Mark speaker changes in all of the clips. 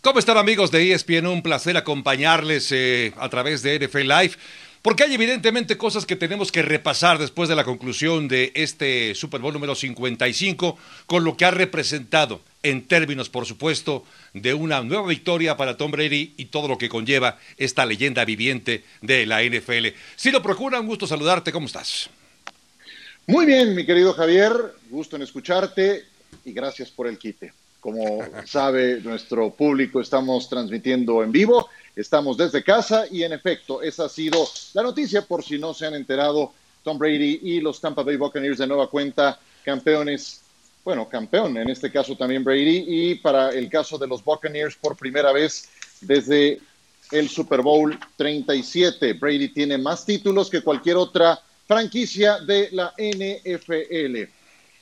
Speaker 1: ¿Cómo están amigos de ESPN? Un placer acompañarles eh, a través de NFL Live. Porque hay evidentemente cosas que tenemos que repasar después de la conclusión de este Super Bowl número 55, con lo que ha representado en términos, por supuesto, de una nueva victoria para Tom Brady y todo lo que conlleva esta leyenda viviente de la NFL. Si lo procura, un gusto saludarte, ¿cómo estás?
Speaker 2: Muy bien, mi querido Javier, gusto en escucharte y gracias por el quite. Como sabe nuestro público, estamos transmitiendo en vivo, estamos desde casa y en efecto, esa ha sido la noticia por si no se han enterado. Tom Brady y los Tampa Bay Buccaneers de nueva cuenta, campeones, bueno, campeón en este caso también Brady y para el caso de los Buccaneers por primera vez desde el Super Bowl 37. Brady tiene más títulos que cualquier otra franquicia de la NFL.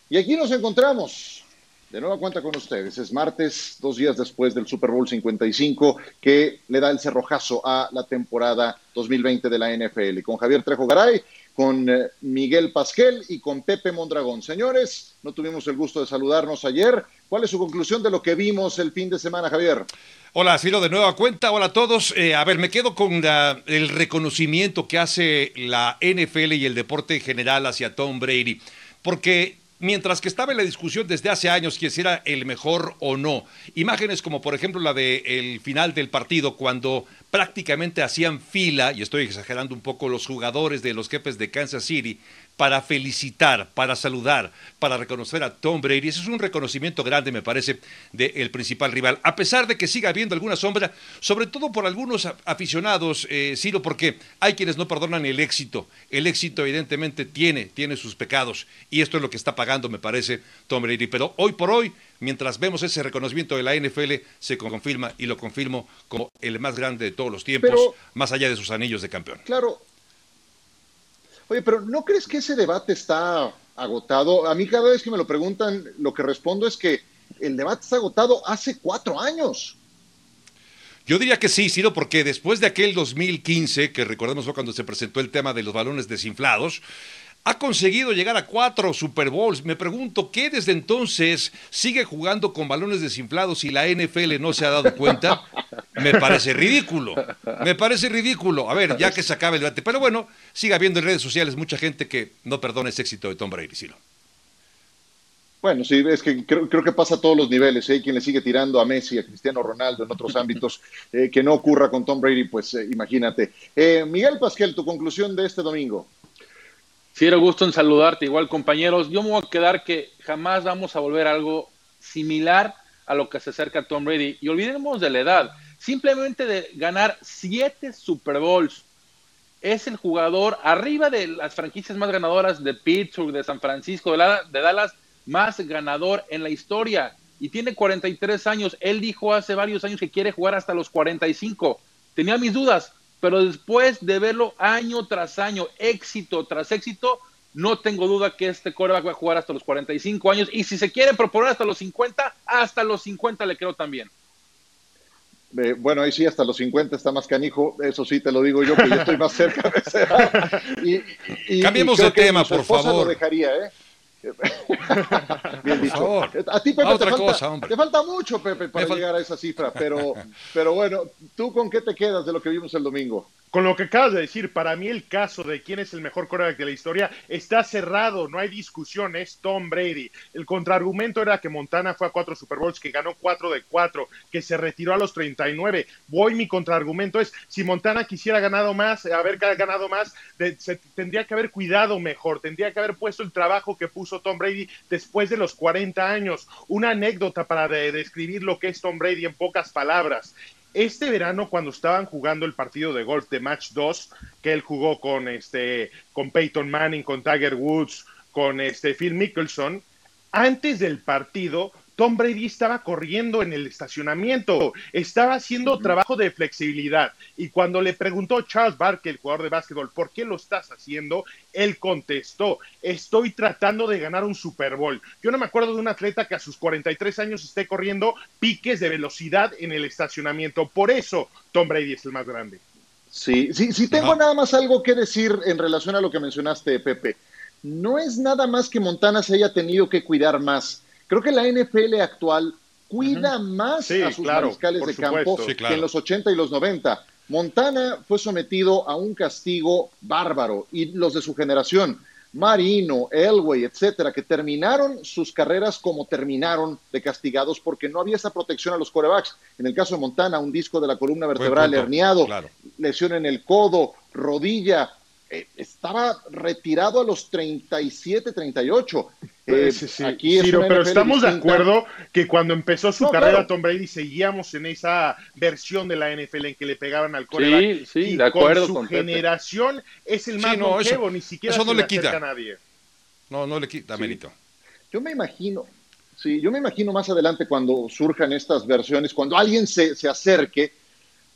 Speaker 2: Y aquí nos encontramos de nueva cuenta con ustedes. Es martes, dos días después del Super Bowl 55, que le da el cerrojazo a la temporada 2020 de la NFL. Con Javier Trejo Garay, con eh, Miguel Pasquel y con Pepe Mondragón. Señores, no tuvimos el gusto de saludarnos ayer. ¿Cuál es su conclusión de lo que vimos el fin de semana, Javier?
Speaker 1: Hola, Ciro, de nueva cuenta. Hola a todos. Eh, a ver, me quedo con el reconocimiento que hace la NFL y el deporte en general hacia Tom Brady. Porque mientras que estaba en la discusión desde hace años quién era el mejor o no, imágenes como por ejemplo la del final del partido cuando prácticamente hacían fila, y estoy exagerando un poco, los jugadores de los jefes de Kansas City para felicitar, para saludar, para reconocer a Tom Brady. Ese es un reconocimiento grande, me parece, del principal rival. A pesar de que siga habiendo alguna sombra, sobre todo por algunos aficionados, eh, Ciro, porque hay quienes no perdonan el éxito. El éxito, evidentemente, tiene, tiene sus pecados. Y esto es lo que está pagando, me parece, Tom Brady. Pero hoy por hoy, mientras vemos ese reconocimiento de la NFL, se confirma y lo confirmo como el más grande de todos los tiempos, más allá de sus anillos de campeón.
Speaker 2: Claro, Oye, pero ¿no crees que ese debate está agotado? A mí cada vez que me lo preguntan, lo que respondo es que el debate está agotado hace cuatro años.
Speaker 1: Yo diría que sí, Ciro, porque después de aquel 2015, que recordemos fue cuando se presentó el tema de los balones desinflados, ha conseguido llegar a cuatro Super Bowls. Me pregunto, ¿qué desde entonces sigue jugando con balones desinflados y la NFL no se ha dado cuenta? Me parece ridículo. Me parece ridículo. A ver, ya que se acabe el debate. Pero bueno, sigue habiendo en redes sociales mucha gente que no perdona ese éxito de Tom Brady, Ciro.
Speaker 2: Bueno, sí, es que creo, que pasa a todos los niveles. Hay ¿eh? quien le sigue tirando a Messi, a Cristiano Ronaldo en otros ámbitos. Eh, que no ocurra con Tom Brady, pues eh, imagínate. Miguel Pasquel, tu conclusión de este domingo.
Speaker 3: Era gusto en saludarte, igual compañeros. Yo me voy a quedar que jamás vamos a volver algo similar a lo que se acerca Tom Brady. Y olvidemos de la edad, simplemente de ganar siete Super Bowls. Es el jugador arriba de las franquicias más ganadoras de Pittsburgh, de San Francisco, de Dallas, más ganador en la historia. Y tiene 43 años. Él dijo hace varios años que quiere jugar hasta los 45. Tenía mis dudas, pero después de verlo año tras año, éxito tras éxito, no tengo duda que este coreback va a jugar hasta los 45 años y si se quiere proponer hasta los 50, hasta los 50 le creo también.
Speaker 2: Eh, bueno, ahí sí, hasta los 50 está más canijo, eso sí te lo digo yo, que yo estoy más cerca de
Speaker 1: y, Cambiemos de tema, por favor.
Speaker 2: Lo dejaría, ¿eh? Bien dicho. A ti, Pepe, te, falta, te, falta, mucho, Pepe, para llegar a esa cifra, pero, pero bueno, ¿tú con qué te quedas de lo que vimos el domingo?
Speaker 4: Con lo que acabas de decir, para mí el caso de quién es el mejor quarterback de la historia está cerrado, no hay discusión, es Tom Brady. El contraargumento era que Montana fue a cuatro Super Bowls, que ganó cuatro de cuatro, que se retiró a los 39. Voy, mi contraargumento es, si Montana quisiera ganado más, haber ganado más, se tendría que haber cuidado mejor, tendría que haber puesto el trabajo que puso Tom Brady después de los 40 años. Una anécdota para describir lo que es Tom Brady en pocas palabras. Este verano, cuando estaban jugando el partido de golf de Match 2, que él jugó con, este, con Peyton Manning, con Tiger Woods, con este, Phil Mickelson, antes del partido, Tom Brady estaba corriendo en el estacionamiento, estaba haciendo trabajo de flexibilidad. Y cuando le preguntó Charles Barkley, el jugador de básquetbol, ¿por qué lo estás haciendo? Él contestó, estoy tratando de ganar un Super Bowl. Yo no me acuerdo de un atleta que a sus 43 años esté corriendo piques de velocidad en el estacionamiento. Por eso Tom Brady es el más grande.
Speaker 2: Sí, sí, sí tengo nada más algo que decir en relación a lo que mencionaste, Pepe. No es nada más que Montana se haya tenido que cuidar más Creo que la NFL actual cuida más a sus mariscales de campo que en los 80 y los 90. Montana fue sometido a un castigo bárbaro y los de su generación, Marino, Elway, etcétera, que terminaron sus carreras como terminaron de castigados porque no había esa protección a los corebacks. En el caso de Montana, un disco de la columna vertebral herniado, lesión en el codo, rodilla, eh, estaba retirado a los 37, 38.
Speaker 4: Eh, sí, sí. Aquí pero estamos de acuerdo que cuando empezó su carrera Tom Brady seguíamos en esa versión de la NFL en que le pegaban al coreback.
Speaker 3: Sí, sí, de acuerdo.
Speaker 4: Con su generación es el más no, ni siquiera
Speaker 1: eso no
Speaker 4: le,
Speaker 1: quita
Speaker 4: a nadie.
Speaker 1: No, no le quita mérito.
Speaker 2: Yo me imagino, sí, yo me imagino más adelante cuando surjan estas versiones, cuando alguien se, se acerque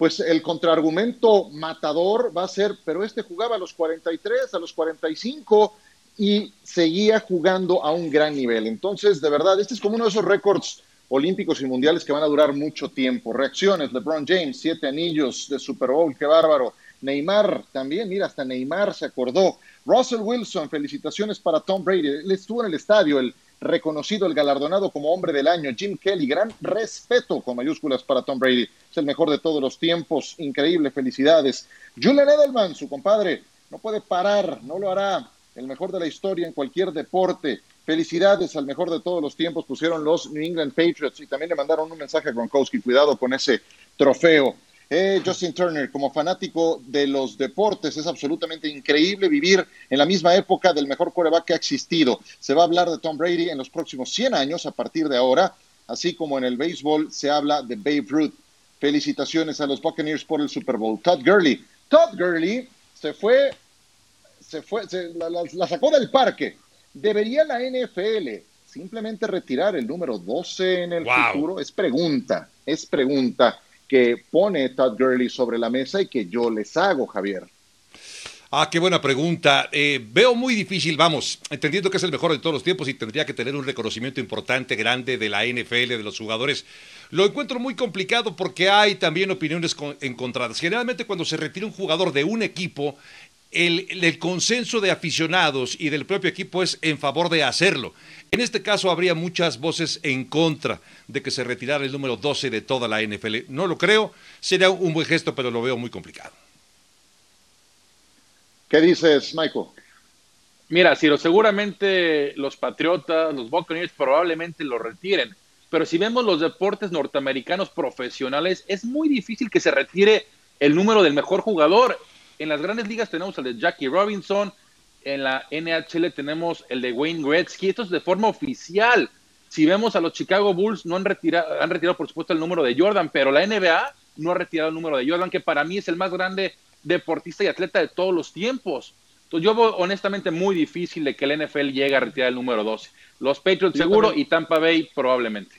Speaker 2: pues el contraargumento matador va a ser, pero este jugaba a los 43, a los 45 y seguía jugando a un gran nivel. Entonces, de verdad, este es como uno de esos récords olímpicos y mundiales que van a durar mucho tiempo. Reacciones, LeBron James, siete anillos de Super Bowl, qué bárbaro. Neymar también, mira, hasta Neymar se acordó. Russell Wilson, felicitaciones para Tom Brady. Él estuvo en el estadio, el reconocido, el galardonado como hombre del año, Jim Kelly. Gran respeto con mayúsculas para Tom Brady. Es el mejor de todos los tiempos. Increíble, felicidades. Julian Edelman, su compadre, no puede parar, no lo hará. El mejor de la historia en cualquier deporte. Felicidades al mejor de todos los tiempos, pusieron los New England Patriots y también le mandaron un mensaje a Gronkowski. Cuidado con ese trofeo. Eh, Justin Turner, como fanático de los deportes, es absolutamente increíble vivir en la misma época del mejor quarterback que ha existido. Se va a hablar de Tom Brady en los próximos 100 años a partir de ahora, así como en el béisbol se habla de Babe Ruth. Felicitaciones a los Buccaneers por el Super Bowl. Todd Gurley. Todd Gurley se fue, se fue, la, sacó del parque. Debería la NFL simplemente retirar el número 12 en el futuro. Es pregunta, es pregunta que pone Todd Gurley sobre la mesa y que yo les hago, Javier.
Speaker 1: Ah, qué buena pregunta. Eh, veo muy difícil, vamos, entendiendo que es el mejor de todos los tiempos y tendría que tener un reconocimiento importante, grande de la NFL, de los jugadores. Lo encuentro muy complicado porque hay también opiniones encontradas. Generalmente cuando se retira un jugador de un equipo, el, consenso de aficionados y del propio equipo es en favor de hacerlo. En este caso habría muchas voces en contra de que se retirara el número 12 de toda la NFL. No lo creo, sería un buen gesto, pero lo veo muy complicado.
Speaker 2: ¿Qué dices, Michael?
Speaker 3: Mira, Ciro, seguramente los Patriotas, los Buccaneers probablemente lo retiren, pero si vemos los deportes norteamericanos profesionales, es muy difícil que se retire el número del mejor jugador en las grandes ligas tenemos el de Jackie Robinson, en la NHL tenemos el de Wayne Gretzky, esto es de forma oficial. Si vemos a los Chicago Bulls, no han retirado, han retirado por supuesto el número de Jordan, pero la NBA no ha retirado el número de Jordan, que para mí es el más grande deportista y atleta de todos los tiempos. Entonces yo veo honestamente muy difícil de que el NFL llegue a retirar el número 12. Los Patriots seguro y Tampa Bay probablemente.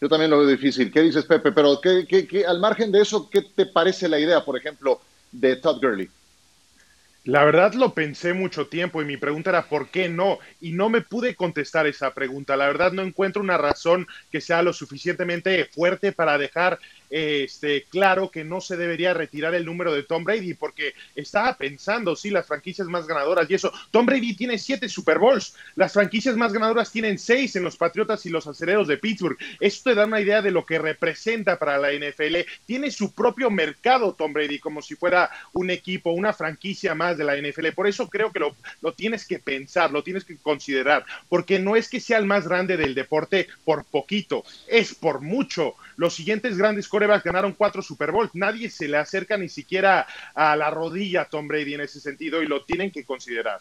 Speaker 2: Yo también lo veo difícil. ¿Qué dices, Pepe? Pero ¿qué, al margen de eso, ¿qué te parece la idea, por ejemplo, de Todd Gurley?
Speaker 4: La verdad lo pensé mucho tiempo y mi pregunta era ¿por qué no? Y no me pude contestar esa pregunta. La verdad no encuentro una razón que sea lo suficientemente fuerte para dejar este, claro que no se debería retirar el número de Tom Brady, porque estaba pensando, sí, las franquicias más ganadoras y eso. Tom Brady tiene siete Super Bowls, las franquicias más ganadoras tienen seis en los Patriotas y los Acereros de Pittsburgh. Esto te da una idea de lo que representa para la NFL. Tiene su propio mercado Tom Brady, como si fuera un equipo, una franquicia más de la NFL. Por eso creo que lo, lo tienes que pensar, lo tienes que considerar, porque no es que sea el más grande del deporte por poquito, es por mucho. Los siguientes grandes corebacks ganaron cuatro Super Bowls. Nadie se le acerca ni siquiera a la rodilla a Tom Brady en ese sentido y lo tienen que considerar.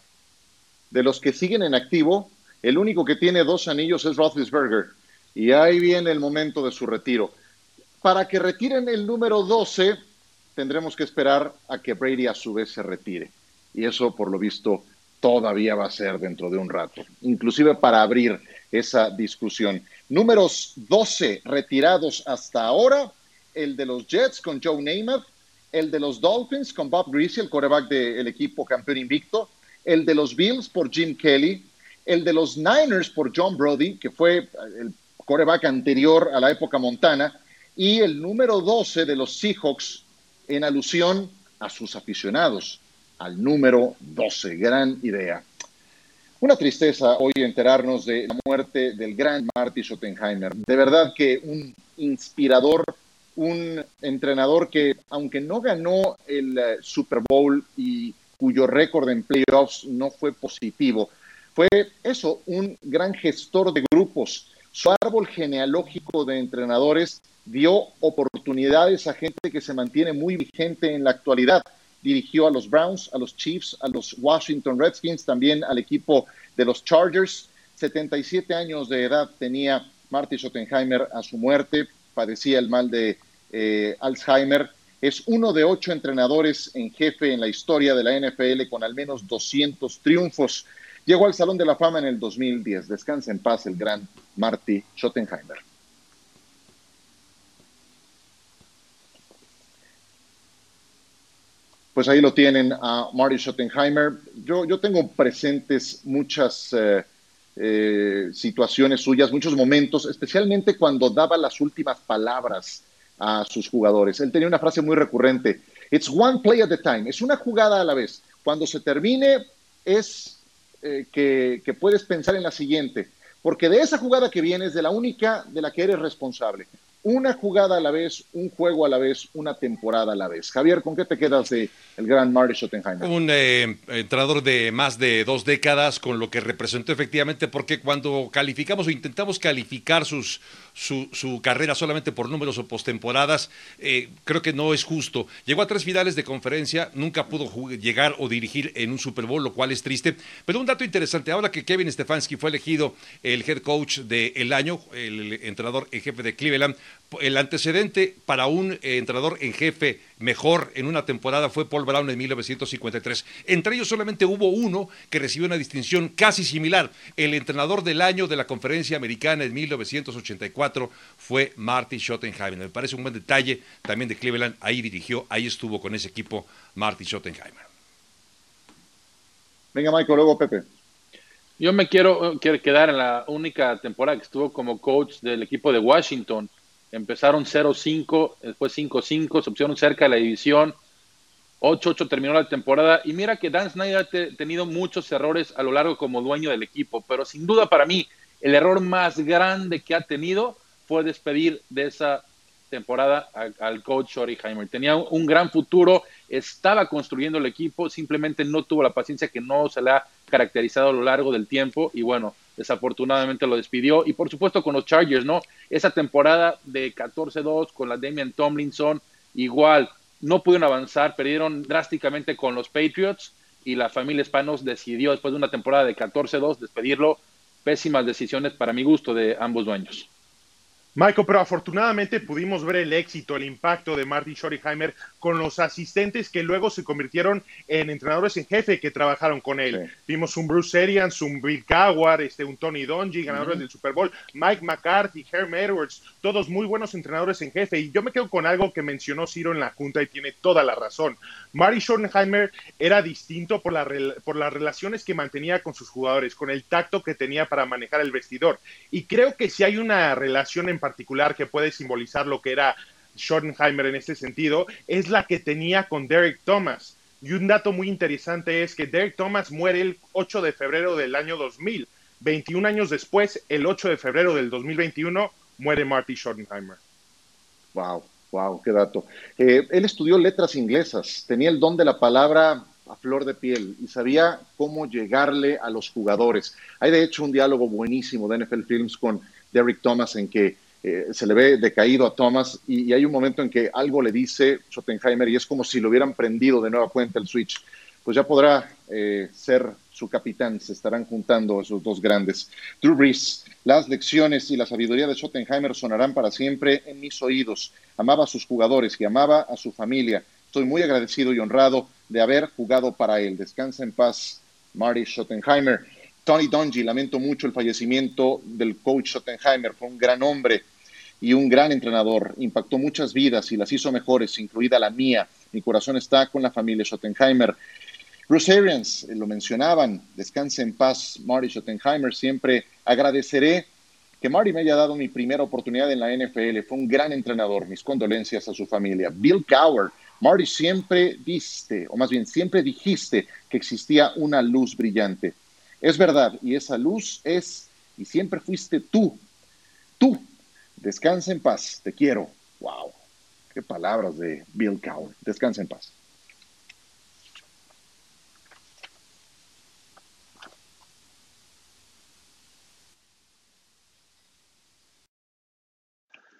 Speaker 2: De los que siguen en activo, el único que tiene dos anillos es Roethlisberger. Y ahí viene el momento de su retiro. Para que retiren el número 12, tendremos que esperar a que Brady a su vez se retire. Y eso, por lo visto, todavía va a ser dentro de un rato. Inclusive para abrir esa discusión. Números 12 retirados hasta ahora, el de los Jets con Joe Namath, el de los Dolphins con Bob Greasy, el coreback del equipo campeón invicto, el de los Bills por Jim Kelly, el de los Niners por John Brody, que fue el coreback anterior a la época montana, y el número 12 de los Seahawks en alusión a sus aficionados, al número 12. Gran idea. Una tristeza hoy enterarnos de la muerte del gran Marty Schottenheimer. De verdad que un inspirador, un entrenador que, aunque no ganó el eh, Super Bowl y cuyo récord en playoffs no fue positivo, fue eso, un gran gestor de grupos. Su árbol genealógico de entrenadores dio oportunidades a gente que se mantiene muy vigente en la actualidad dirigió a los Browns, a los Chiefs, a los Washington Redskins, también al equipo de los Chargers. 77 años de edad tenía Marty Schottenheimer a su muerte, padecía el mal de eh, Alzheimer. Es uno de ocho entrenadores en jefe en la historia de la NFL con al menos 200 triunfos. Llegó al Salón de la Fama en el 2010. Descansa en paz el gran Marty Schottenheimer. pues ahí lo tienen a Marty Schottenheimer. Yo, yo tengo presentes muchas eh, eh, situaciones suyas, muchos momentos, especialmente cuando daba las últimas palabras a sus jugadores. Él tenía una frase muy recurrente, it's one play at a time, es una jugada a la vez. Cuando se termine es eh, que, que puedes pensar en la siguiente, porque de esa jugada que viene es de la única de la que eres responsable una jugada a la vez, un juego a la vez, una temporada a la vez. Javier, ¿con qué te quedas de el gran Marty Schottenheimer?
Speaker 1: Un eh, entrenador de más de dos décadas, con lo que representó efectivamente, porque cuando calificamos o intentamos calificar sus, su, su carrera solamente por números o postemporadas, eh, creo que no es justo. Llegó a tres finales de conferencia, nunca pudo llegar o dirigir en un Super Bowl, lo cual es triste. Pero un dato interesante, ahora que Kevin Stefanski fue elegido el head coach del año, el entrenador en jefe de Cleveland, el antecedente para un eh, entrenador en jefe mejor en una temporada fue Paul Brown en 1953. Entre ellos solamente hubo uno que recibió una distinción casi similar. El entrenador del año de la conferencia americana en 1984 fue Marty Schottenheimer. Me parece un buen detalle también de Cleveland. Ahí dirigió, ahí estuvo con ese equipo Marty Schottenheimer.
Speaker 2: Venga, Michael, luego Pepe.
Speaker 3: Yo me quiero, quiero quedar en la única temporada que estuvo como coach del equipo de Washington Empezaron 0-5, después 5-5, se pusieron cerca de la división. 8-8 terminó la temporada. Y mira que Dan Snyder ha tenido muchos errores a lo largo como dueño del equipo, pero sin duda para mí el error más grande que ha tenido fue despedir de esa temporada al coach Schottenheimer. Tenía un gran futuro, estaba construyendo el equipo, simplemente no tuvo la paciencia que no se le ha caracterizado a lo largo del tiempo y bueno, desafortunadamente lo despidió. Y por supuesto con los Chargers, ¿no? Esa temporada de 14-2 con la Damian Tomlinson, igual, no pudieron avanzar, perdieron drásticamente con los Patriots y la familia Hispanos decidió después de una temporada de 14-2 despedirlo. Pésimas decisiones para mi gusto de ambos dueños.
Speaker 4: Michael, pero afortunadamente pudimos ver el éxito, el impacto de Marty Schottenheimer con los asistentes que luego se convirtieron en entrenadores en jefe que trabajaron con él. Vimos un Bruce Arians, un Bill Coward, este, un Tony Dungy, ganadores del Super Bowl, Mike McCarthy, Herm Edwards, todos muy buenos entrenadores en jefe. Y yo me quedo con algo que mencionó Ciro en la junta y tiene toda la razón. Marty Schottenheimer era distinto por, la, por las relaciones que mantenía con sus jugadores, con el tacto que tenía para manejar el vestidor. Y creo que si hay una relación en particular que puede simbolizar lo que era Schottenheimer en este sentido, es la que tenía con Derek Thomas. Y un dato muy interesante es que Derek Thomas muere el 8 de febrero del año 2000. 21 años después, el 8 de febrero del 2021, muere Marty Schottenheimer.
Speaker 2: Wow, wow, qué dato. Eh, él estudió letras inglesas, tenía el don de la palabra a flor de piel y sabía cómo llegarle a los jugadores. Hay de hecho un diálogo buenísimo de NFL Films con Derek Thomas en que eh, se le ve decaído a Thomas y, hay un momento en que algo le dice Schottenheimer y es como si lo hubieran prendido de nueva cuenta el switch. Pues ya podrá eh, ser su capitán, se estarán juntando esos dos grandes. Drew Brees, las lecciones y la sabiduría de Schottenheimer sonarán para siempre en mis oídos. Amaba a sus jugadores y amaba a su familia. Estoy muy agradecido y honrado de haber jugado para él. Descansa en paz, Marty Schottenheimer. Tony Dungy, lamento mucho el fallecimiento del coach Schottenheimer, fue un gran hombre y un gran entrenador. Impactó muchas vidas y las hizo mejores, incluida la mía. Mi corazón está con la familia Schottenheimer. Bruce Arians, eh, lo mencionaban, descanse en paz, Marty Schottenheimer. Siempre agradeceré que Marty me haya dado mi primera oportunidad en la NFL. Fue un gran entrenador. Mis condolencias a su familia. Bill Cowher, Marty siempre diste, o más bien siempre dijiste que existía una luz brillante Es verdad, y esa luz es y siempre fuiste tú. Tú. Descansa en paz, te quiero. Wow. Qué palabras de Bill Cowher. Descansa en paz.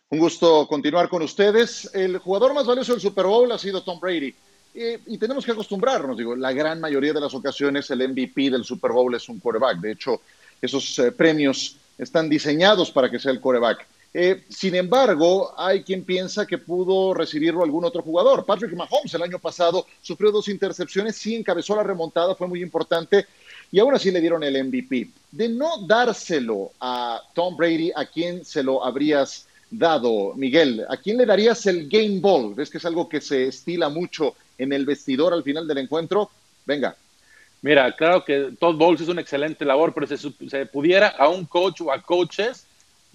Speaker 2: Un gusto continuar con ustedes. El jugador más valioso del Super Bowl ha sido Tom Brady. y tenemos que acostumbrarnos, digo, la gran mayoría de las ocasiones el MVP del Super Bowl es un quarterback. De hecho, esos eh, premios están diseñados para que sea el quarterback. Eh, sin embargo, hay quien piensa que pudo recibirlo algún otro jugador. Patrick Mahomes el año pasado sufrió dos intercepciones, sí encabezó la remontada, fue muy importante y aún así le dieron el MVP. De no dárselo a Tom Brady, ¿a quién se lo habrías dado, Miguel? ¿A quién le darías el game ball? ¿Ves que es algo que se estila mucho en el vestidor al final del encuentro? Venga.
Speaker 3: Mira, claro que Todd Bowles es una excelente labor, pero si se pudiera a un coach o a coaches,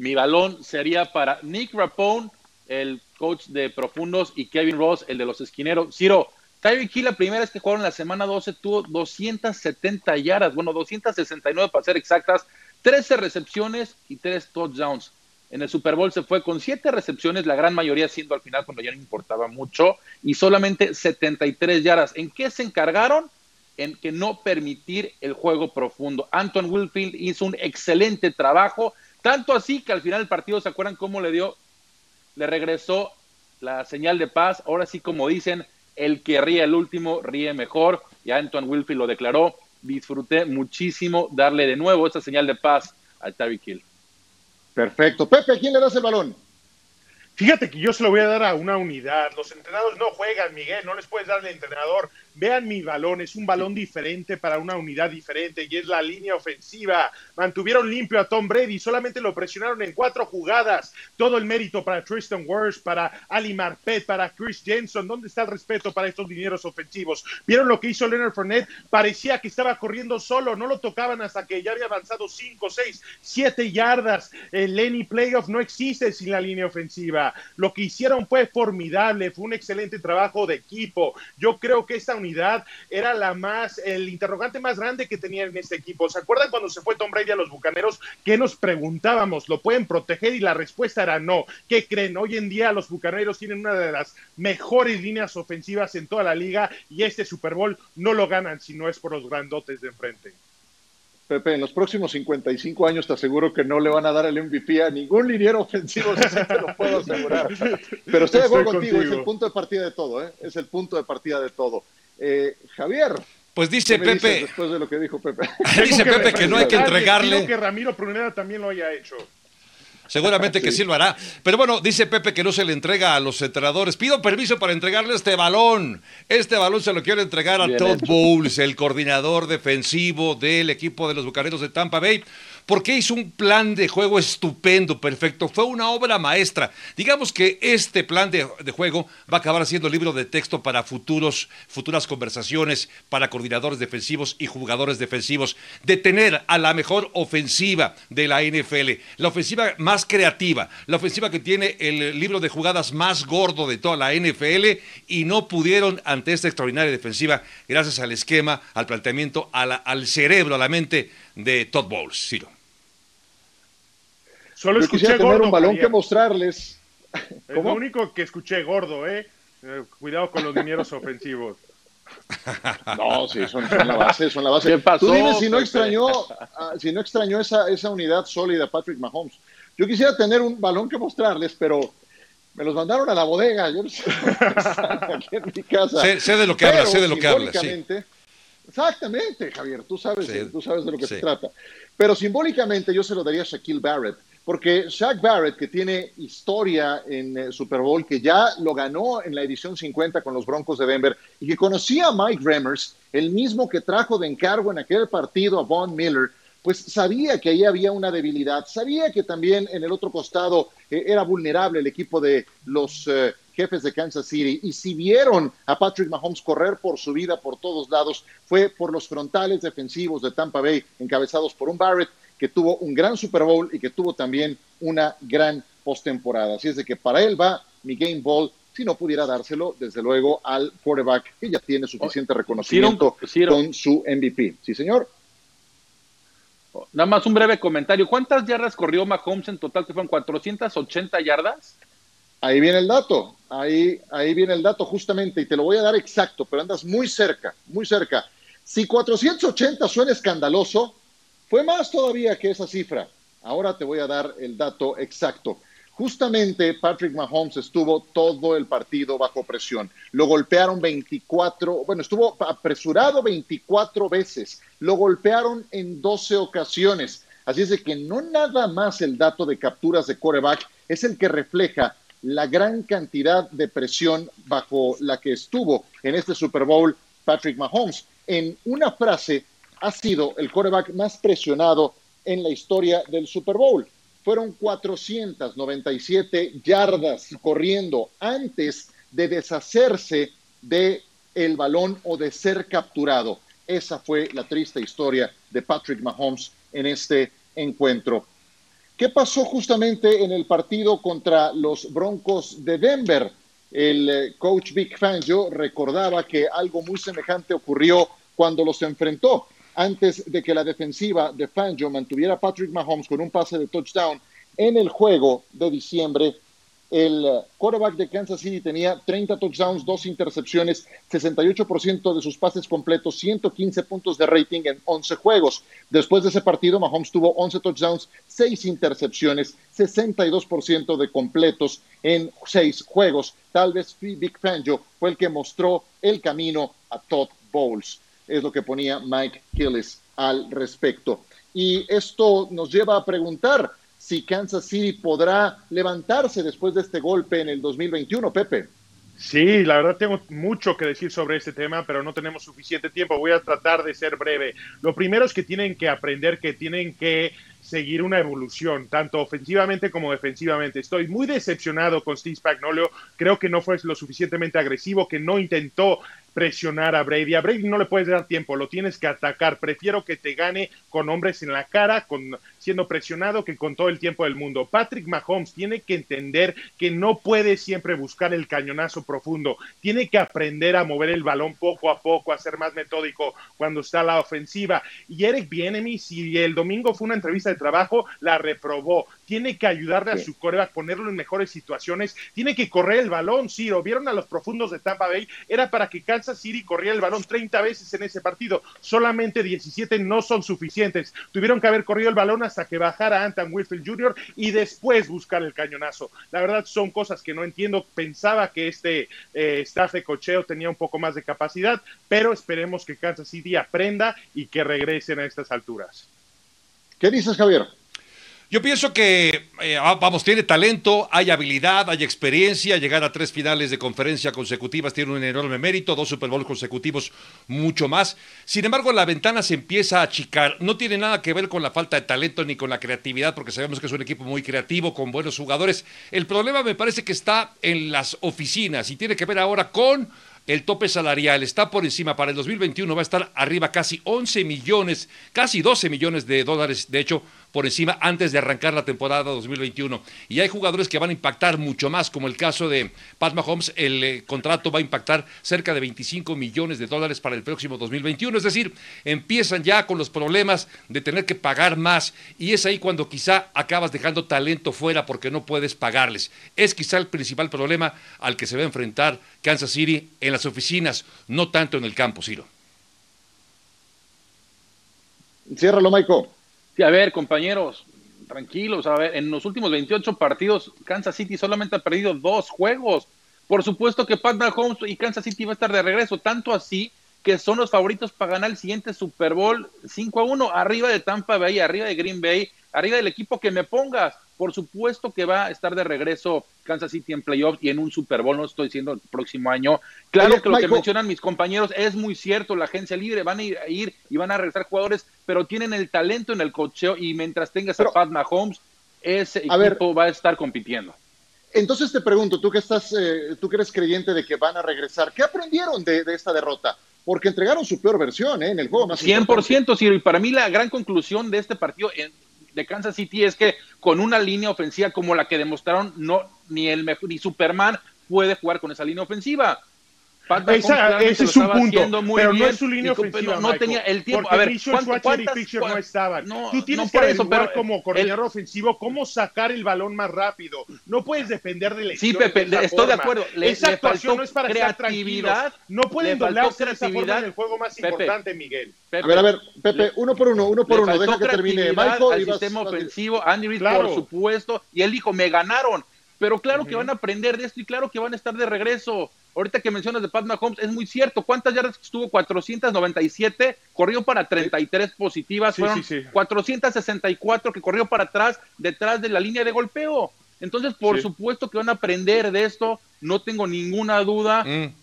Speaker 3: mi balón sería para Nick Rapone, el coach de profundos, y Kevin Ross, el de los esquineros. Ciro, Tyreek Hill, la primera vez que jugaron la semana 12, tuvo 270 yardas, bueno, 269 para ser exactas, 13 recepciones y 3 touchdowns. En el Super Bowl se fue con 7 recepciones, la gran mayoría siendo al final cuando ya no importaba mucho, y solamente 73 yardas. ¿En qué se encargaron? En que no permitir el juego profundo. Anton Wilfield hizo un excelente trabajo, tanto así que al final del partido, ¿se acuerdan cómo le dio? Le regresó la señal de paz. Ahora sí, como dicen, el que ríe el último ríe mejor. Y Anton Wilfield lo declaró. Disfruté muchísimo darle de nuevo esa señal de paz al Tyreek Hill.
Speaker 2: Perfecto. Pepe, ¿a quién le das el balón?
Speaker 4: Fíjate que yo se lo voy a dar a una unidad. Los entrenadores no juegan, Miguel, no les puedes dar al entrenador. Vean mi balón, es un balón diferente para una unidad diferente y es la línea ofensiva. Mantuvieron limpio a Tom Brady, solamente lo presionaron en cuatro jugadas. Todo el mérito para Tristan Wirfs, para Ali Marpet, para Chris Jensen. ¿Dónde está el respeto para estos dineros ofensivos? ¿Vieron lo que hizo Leonard Fournette? Parecía que estaba corriendo solo, no lo tocaban hasta que ya había avanzado cinco, seis, siete yardas. El Lenny Playoff no existe sin la línea ofensiva. Lo que hicieron fue formidable, fue un excelente trabajo de equipo. Yo creo que esta unidad era la más, el interrogante más grande que tenía en este equipo. ¿Se acuerdan cuando se fue Tom Brady a los Bucaneros? que nos preguntábamos? ¿Lo pueden proteger? Y la respuesta era no. ¿Qué creen? Hoy en día los Bucaneros tienen una de las mejores líneas ofensivas en toda la liga y este Super Bowl no lo ganan si no es por los grandotes de enfrente.
Speaker 2: Pepe, en los próximos 55 años te aseguro que no le van a dar el MVP a ningún liniero ofensivo, eso te lo puedo asegurar. Pero estoy de acuerdo contigo, es el punto de partida de todo, ¿eh? es el punto de partida de todo. Eh, Javier.
Speaker 1: Pues dice Pepe.
Speaker 2: Después de lo que dijo Pepe.
Speaker 1: dice Pepe que no hay que entregarle.
Speaker 4: que Ramiro Pruneda también lo haya hecho.
Speaker 1: Seguramente que sí lo hará. Pero bueno, dice Pepe que no se le entrega a los entrenadores. Pido permiso para entregarle este balón. Este balón se lo quiero entregar a Todd Bowles, el coordinador defensivo del equipo de los Bucaneros de Tampa Bay porque hizo un plan de juego estupendo, perfecto. Fue una obra maestra. Digamos que este plan de, juego va a acabar siendo libro de texto para futuros, futuras conversaciones para coordinadores defensivos y jugadores defensivos. De tener a la mejor ofensiva de la NFL, la ofensiva más creativa, la ofensiva que tiene el libro de jugadas más gordo de toda la NFL y no pudieron ante esta extraordinaria defensiva gracias al esquema, al planteamiento, al cerebro, a la mente de Todd Bowles. Ciro.
Speaker 2: Solo escuché gordo, un balón que mostrarles.
Speaker 4: Es lo único que escuché gordo, ¿eh? ¿eh? Cuidado con los dineros ofensivos.
Speaker 2: No, sí, son, la base, son la base. Tú dime si no extrañó, ah, si no extrañó esa, esa unidad sólida Patrick Mahomes. Yo quisiera tener un balón que mostrarles, pero me los mandaron a la bodega. Yo no sé, aquí en mi casa.
Speaker 1: Sé, de lo que hablas, sé de lo que hablas. Sí.
Speaker 2: Exactamente, Javier, tú sabes, tú sabes de lo que se trata. Pero simbólicamente yo se lo daría a Shaquille Barrett porque Shaq Barrett, que tiene historia en eh, Super Bowl, que ya lo ganó en la edición 50 con los Broncos de Denver y que conocía a Mike Remmers, el mismo que trajo de encargo en aquel partido a Von Miller, pues sabía que ahí había una debilidad, sabía que también en el otro costado eh, era vulnerable el equipo de los eh, jefes de Kansas City. Y si vieron a Patrick Mahomes correr por su vida por todos lados, fue por los frontales defensivos de Tampa Bay, encabezados por un Barrett que tuvo un gran Super Bowl y que tuvo también una gran postemporada. Así es de que para él va mi Game Ball, si no pudiera dárselo, desde luego, al quarterback que ya tiene suficiente reconocimiento con su MVP. Sí, señor.
Speaker 3: Nada más un breve comentario. ¿Cuántas yardas corrió Mahomes en total? Que fueron 480 yardas.
Speaker 2: Ahí viene el dato, ahí, ahí viene el dato justamente, y te lo voy a dar exacto, pero andas muy cerca, muy cerca. Si 480 suena escandaloso, fue más todavía que esa cifra. Ahora te voy a dar el dato exacto. Justamente Patrick Mahomes estuvo todo el partido bajo presión. Lo golpearon 24, bueno, estuvo apresurado 24 veces. Lo golpearon en 12 ocasiones. Así es que no nada más el dato de capturas de coreback es el que refleja la gran cantidad de presión bajo la que estuvo en este Super Bowl Patrick Mahomes. En una frase, ha sido el coreback más presionado en la historia del Super Bowl. Fueron 497 yardas corriendo antes de deshacerse de balón o de ser capturado. Esa fue la triste historia de Patrick Mahomes en este encuentro. ¿Qué pasó justamente en el partido contra los Broncos de Denver? El eh, coach Vic Fangio recordaba que algo muy semejante ocurrió cuando los enfrentó. Antes de que la defensiva de Fangio mantuviera a Patrick Mahomes con un pase de touchdown en el juego de diciembre, el eh, quarterback de Kansas City tenía 30 touchdowns, dos intercepciones, 68% de sus pases completos, 115 puntos de rating en 11 juegos. Después de ese partido, Mahomes tuvo 11 touchdowns, 6 intercepciones, 62% de completos en 6 juegos. Tal vez Big Fangio fue el que mostró el camino a Todd Bowles. Es lo que ponía Mike Gillis al respecto. Y esto nos lleva a preguntar, si Kansas City podrá levantarse después de este golpe en el 2021, Pepe.
Speaker 4: Sí, la verdad tengo mucho que decir sobre este tema, pero no tenemos suficiente tiempo. Voy a tratar de ser breve. Lo primero es que tienen que aprender que tienen que seguir una evolución, tanto ofensivamente como defensivamente. Estoy muy decepcionado con Steve Spagnolio. Creo que no fue lo suficientemente agresivo, que no intentó presionar a Brady. A Brady no le puedes dar tiempo, lo tienes que atacar. Prefiero que te gane con hombres en la cara, con siendo presionado, que con todo el tiempo del mundo. Patrick Mahomes tiene que entender que no puede siempre buscar el cañonazo profundo. Tiene que aprender a mover el balón poco a poco, a ser más metódico cuando está la ofensiva. Y Eric Bienemy, si el domingo fue una entrevista de trabajo, la reprobó. Tiene que ayudarle a su coreback, ponerlo en mejores situaciones, tiene que correr el balón, lo vieron a los profundos de Tampa Bay, era para que Kansas City corriera el balón 30 veces en ese partido, solamente 17 no son suficientes, tuvieron que haber corrido el balón hasta que bajara Anton Wilfield Jr. y después buscar el cañonazo. La verdad son cosas que no entiendo, pensaba que este eh, staff de cocheo tenía un poco más de capacidad, pero esperemos que Kansas City aprenda y que regresen a estas alturas.
Speaker 2: ¿Qué dices, Javier?
Speaker 1: Yo pienso que, eh, ah, vamos, tiene talento, hay habilidad, hay experiencia, llegar a tres finales de conferencia consecutivas tiene un enorme mérito, dos Super Bowl consecutivos, mucho más. Sin embargo, la ventana se empieza a achicar. No tiene nada que ver con la falta de talento ni con la creatividad, porque sabemos que es un equipo muy creativo, con buenos jugadores. El problema me parece que está en las oficinas y tiene que ver ahora con el tope salarial está por encima. Para el 2021 va a estar arriba casi 11 millones, casi 12 millones de dólares, de hecho, por encima antes de arrancar la temporada 2021. Y hay jugadores que van a impactar mucho más, como el caso de Pat Mahomes, el eh, contrato va a impactar cerca de 25 millones de dólares para el próximo 2021. Es decir, empiezan ya con los problemas de tener que pagar más y es ahí cuando quizá acabas dejando talento fuera porque no puedes pagarles. Es quizá el principal problema al que se va a enfrentar Kansas City en las oficinas, no tanto en el campo, Ciro.
Speaker 2: Ciérralo, Michael
Speaker 3: a ver, compañeros, tranquilos, a ver, en los últimos 28 partidos, Kansas City solamente ha perdido dos juegos. Por supuesto que Pat Mahomes y Kansas City va a estar de regreso, tanto así que son los favoritos para ganar el siguiente Super Bowl 5 a 1, arriba de Tampa Bay, arriba de Green Bay, arriba del equipo que me pongas. Por supuesto que va a estar de regreso Kansas City en playoffs y en un Super Bowl, no estoy diciendo el próximo año. Claro que lo que mencionan mis compañeros es muy cierto, la agencia libre van a ir, y van a regresar jugadores, pero tienen el talento en el cocheo y mientras tengas a Pat Mahomes, ese equipo va a estar compitiendo.
Speaker 2: Entonces te pregunto, tú que estás, eh, tú que eres creyente de que van a regresar, ¿qué aprendieron de, esta derrota? Porque entregaron su peor versión ¿eh? en el juego más
Speaker 3: 100%, sí, y para mí la gran conclusión de este partido, de Kansas City es que con una línea ofensiva como la que demostraron, no, ni el mejor, ni Superman puede jugar con esa línea ofensiva.
Speaker 4: Ese es su punto, pero no es su línea ofensiva.
Speaker 3: No, tenía el tiempo.
Speaker 4: Porque a ver, Schwarzer y Fisher no estaban. Tú tienes que averiguar eso, como coordinador ofensivo cómo sacar el balón más rápido. No puedes depender de
Speaker 3: Sí, Pepe, estoy de acuerdo.
Speaker 4: Le, Esa actuación no es para estar No pueden doblarse de esa forma en el juego más importante, Miguel.
Speaker 2: a ver, a ver, Pepe, uno por uno, uno por uno. Deja que termine
Speaker 3: Michael. Al sistema ofensivo, Andy Reid, por supuesto. Y él dijo, me ganaron. Pero claro que van a aprender de esto y claro que van a estar de regreso. Ahorita que mencionas de Pat Mahomes, es muy cierto. ¿Cuántas yardas estuvo? 497, corrió para 33 positivas, fueron 464 que corrió para atrás, detrás de la línea de golpeo. Entonces, por supuesto que van a aprender de esto, no tengo ninguna duda. Mm.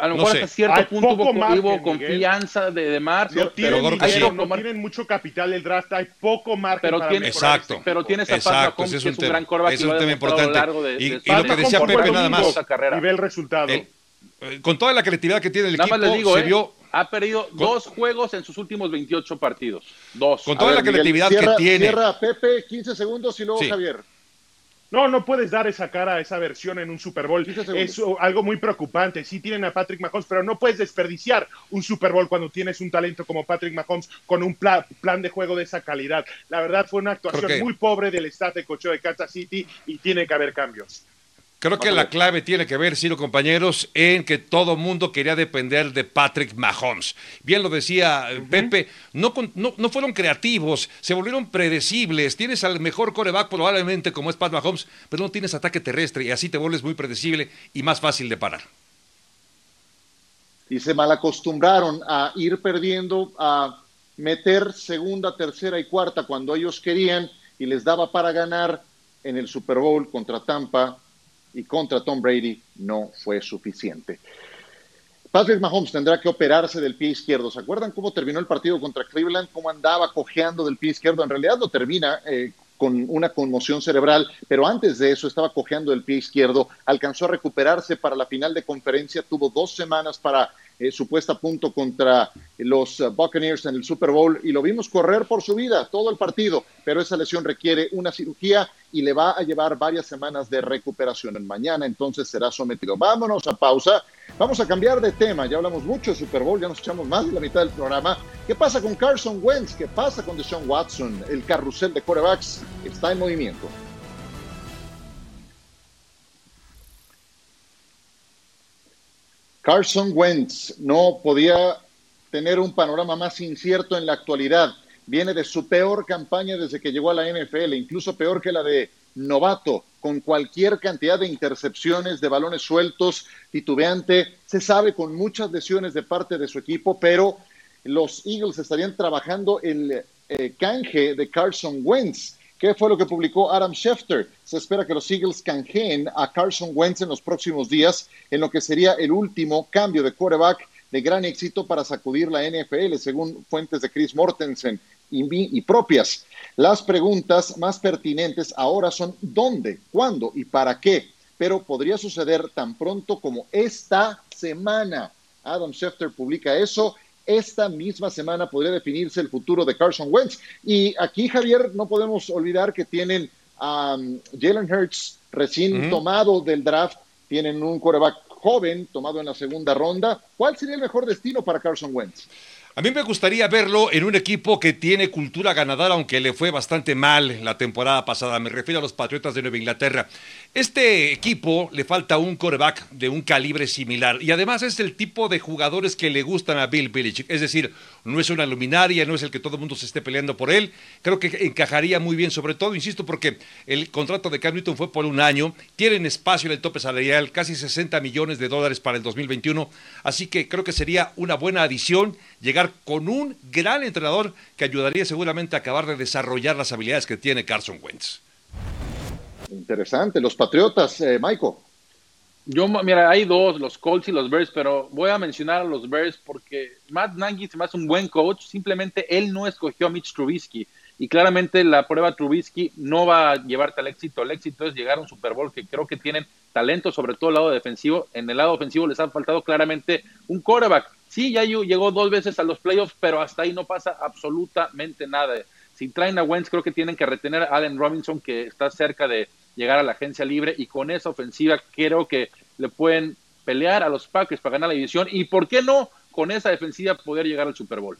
Speaker 3: A, lo mejor hasta cierto punto hubo, confianza de, de
Speaker 4: No, tienen, pero no tienen mucho capital el draft, hay poco margen
Speaker 3: pero
Speaker 4: para
Speaker 3: tiene, Exacto. Pero tienes a Pat Mahomes, que es un, gran coreback.
Speaker 1: Es un tema importante. y, lo que decía Pepe nada más.
Speaker 4: Y ve el resultado.
Speaker 1: Eh, con toda la creatividad que tiene el equipo,
Speaker 3: digo,
Speaker 1: se
Speaker 3: eh,
Speaker 1: vio...
Speaker 3: Ha perdido dos juegos en sus últimos 28 partidos. Dos.
Speaker 1: Con toda la creatividad que tiene.
Speaker 2: Cierra Pepe, 15 segundos y luego Javier.
Speaker 4: No, no puedes dar esa cara, esa versión en un Super Bowl. Es algo muy preocupante. Sí tienen a Patrick Mahomes, pero no puedes desperdiciar un Super Bowl cuando tienes un talento como Patrick Mahomes con un plan de juego de esa calidad. La verdad fue una actuación muy pobre del staff de cocheo de Kansas City y tiene que haber cambios.
Speaker 1: Creo que la clave tiene que ver, Ciro, compañeros, en que todo mundo quería depender de Patrick Mahomes. Bien lo decía eh, Pepe, no, no, fueron creativos, se volvieron predecibles. Tienes al mejor coreback probablemente como es Pat Mahomes, pero no tienes ataque terrestre y así te vuelves muy predecible y más fácil de parar.
Speaker 2: Y se malacostumbraron a ir perdiendo, a meter segunda, tercera y cuarta cuando ellos querían y les daba para ganar en el Super Bowl contra Tampa y contra Tom Brady no fue suficiente. Patrick Mahomes tendrá que operarse del pie izquierdo. ¿Se acuerdan cómo terminó el partido contra Cleveland? ¿Cómo andaba cojeando del pie izquierdo? En realidad lo termina eh, con una conmoción cerebral, pero antes de eso estaba cojeando del pie izquierdo. Alcanzó a recuperarse para la final de conferencia. Tuvo dos semanas para eh, su puesta a punto contra los Buccaneers en el Super Bowl y lo vimos correr por su vida todo el partido, pero esa lesión requiere una cirugía y le va a llevar varias semanas de recuperación. Mañana entonces será sometido. Vámonos a pausa. Vamos a cambiar de tema. Ya hablamos mucho de Super Bowl, ya nos echamos más de la mitad del programa. ¿Qué pasa con Carson Wentz? ¿Qué pasa con Deshaun Watson? El carrusel de quarterbacks está en movimiento. Carson Wentz no podía tener un panorama más incierto en la actualidad. Viene de su peor campaña desde que llegó a la NFL, incluso peor que la de novato, con cualquier cantidad de intercepciones, de balones sueltos, titubeante. Se sabe con muchas lesiones de parte de su equipo, pero los Eagles estarían trabajando el eh, canje de Carson Wentz. ¿Qué fue lo que publicó Adam Schefter? Se espera que los Eagles canjeen a Carson Wentz en los próximos días, en lo que sería el último cambio de quarterback de gran éxito para sacudir la NFL, según fuentes de Chris Mortensen y, propias. Las preguntas más pertinentes ahora son dónde, cuándo y para qué, pero podría suceder tan pronto como esta semana. Adam Schefter publica eso esta misma semana podría definirse el futuro de Carson Wentz. Y aquí, Javier, no podemos olvidar que tienen a Jalen Hurts recién tomado del draft, tienen un quarterback joven tomado en la segunda ronda. ¿Cuál sería el mejor destino para Carson Wentz?
Speaker 1: A mí me gustaría verlo en un equipo que tiene cultura ganadora, aunque le fue bastante mal la temporada pasada. Me refiero a los Patriotas de Nueva Inglaterra. Este equipo le falta un coreback de un calibre similar y además es el tipo de jugadores que le gustan a Bill Belichick. Es decir, no es una luminaria, no es el que todo el mundo se esté peleando por él. Creo que encajaría muy bien, sobre todo, insisto, porque el contrato de Cam Newton fue por un año, tienen espacio en el tope salarial, casi 60 millones de dólares para el 2021, así que creo que sería una buena adición llegar con un gran entrenador que ayudaría seguramente a acabar de desarrollar las habilidades que tiene Carson Wentz.
Speaker 2: Interesante. Los Patriotas, eh, Michael.
Speaker 3: Yo, mira, hay dos, los Colts y los Bears, pero voy a mencionar a los Bears porque Matt Nagy se me hace un buen coach, simplemente él no escogió a Mitch Trubisky y claramente la prueba Trubisky no va a llevarte al éxito, el éxito es llegar a un Super Bowl que creo que tienen talento, sobre todo el lado defensivo, en el lado ofensivo les ha faltado claramente un quarterback, sí, ya llegó dos veces a los playoffs, pero hasta ahí no pasa absolutamente nada, si traen a Wentz, creo que tienen que retener a Allen Robinson, que está cerca de llegar a la agencia libre, y con esa ofensiva creo que le pueden pelear a los Packers para ganar la división. Y, ¿por qué no, con esa defensiva poder llegar al Super Bowl?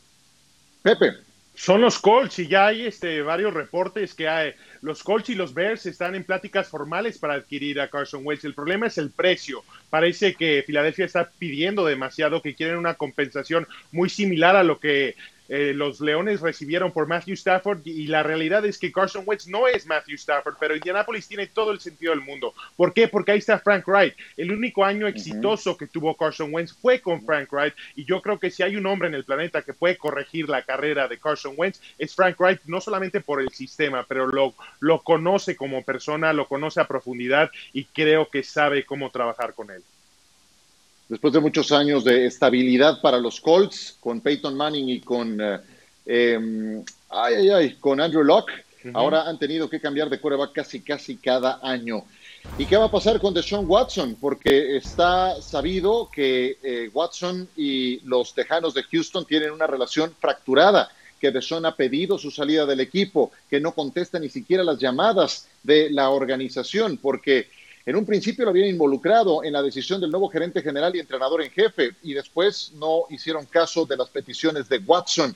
Speaker 2: Pepe.
Speaker 4: Son los Colts y ya hay este, varios reportes que hay, los Colts y los Bears están en pláticas formales para adquirir a Carson Wentz. El problema es el precio. Parece que Filadelfia está pidiendo demasiado, que quieren una compensación muy similar a lo que eh, los Leones recibieron por Matthew Stafford y la realidad es que Carson Wentz no es Matthew Stafford, pero Indianapolis tiene todo el sentido del mundo. ¿Por qué? Porque ahí está Frank Wright. El único año exitoso que tuvo Carson Wentz fue con Frank Wright y yo creo que si hay un hombre en el planeta que puede corregir la carrera de Carson Wentz es Frank Wright, no solamente por el sistema, pero lo, lo conoce como persona, lo conoce a profundidad y creo que sabe cómo trabajar con él
Speaker 2: después de muchos años de estabilidad para los Colts, con Peyton Manning y con, eh, em, ay, ay, ay, con Andrew Locke, ahora han tenido que cambiar de coreback casi, casi cada año. ¿Y qué va a pasar con Deshaun Watson? Porque está sabido que eh, Watson y los Tejanos de Houston tienen una relación fracturada, que Deshaun ha pedido su salida del equipo, que no contesta ni siquiera las llamadas de la organización, porque en un principio lo habían involucrado en la decisión del nuevo gerente general y entrenador en jefe y después no hicieron caso de las peticiones de Watson.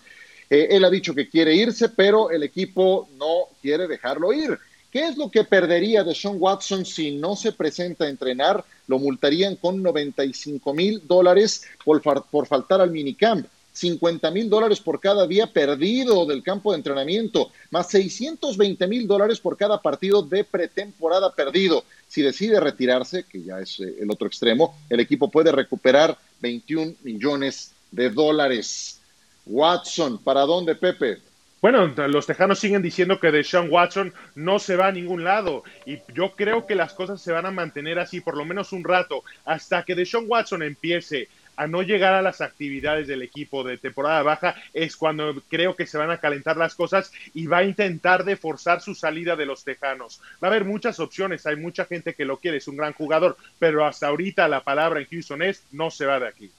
Speaker 2: Eh, él ha dicho que quiere irse, pero el equipo no quiere dejarlo ir. ¿Qué es lo que perdería de Sean Watson si no se presenta a entrenar? Lo multarían con 95 mil dólares por, por faltar al minicamp. 50 mil dólares por cada día perdido del campo de entrenamiento, más 620 mil dólares por cada partido de pretemporada perdido. Si decide retirarse, que ya es eh, el otro extremo, el equipo puede recuperar 21 millones de dólares. Watson, ¿para dónde, Pepe?
Speaker 4: Bueno, los tejanos siguen diciendo que Deshaun Watson no se va a ningún lado y yo creo que las cosas se van a mantener así por lo menos un rato hasta que Deshaun Watson empiece a no llegar a las actividades del equipo de temporada baja es cuando creo que se van a calentar las cosas y va a intentar de forzar su salida de los Tejanos. Va a haber muchas opciones, hay mucha gente que lo quiere, es un gran jugador, pero hasta ahorita la palabra en Houston es no se va de aquí.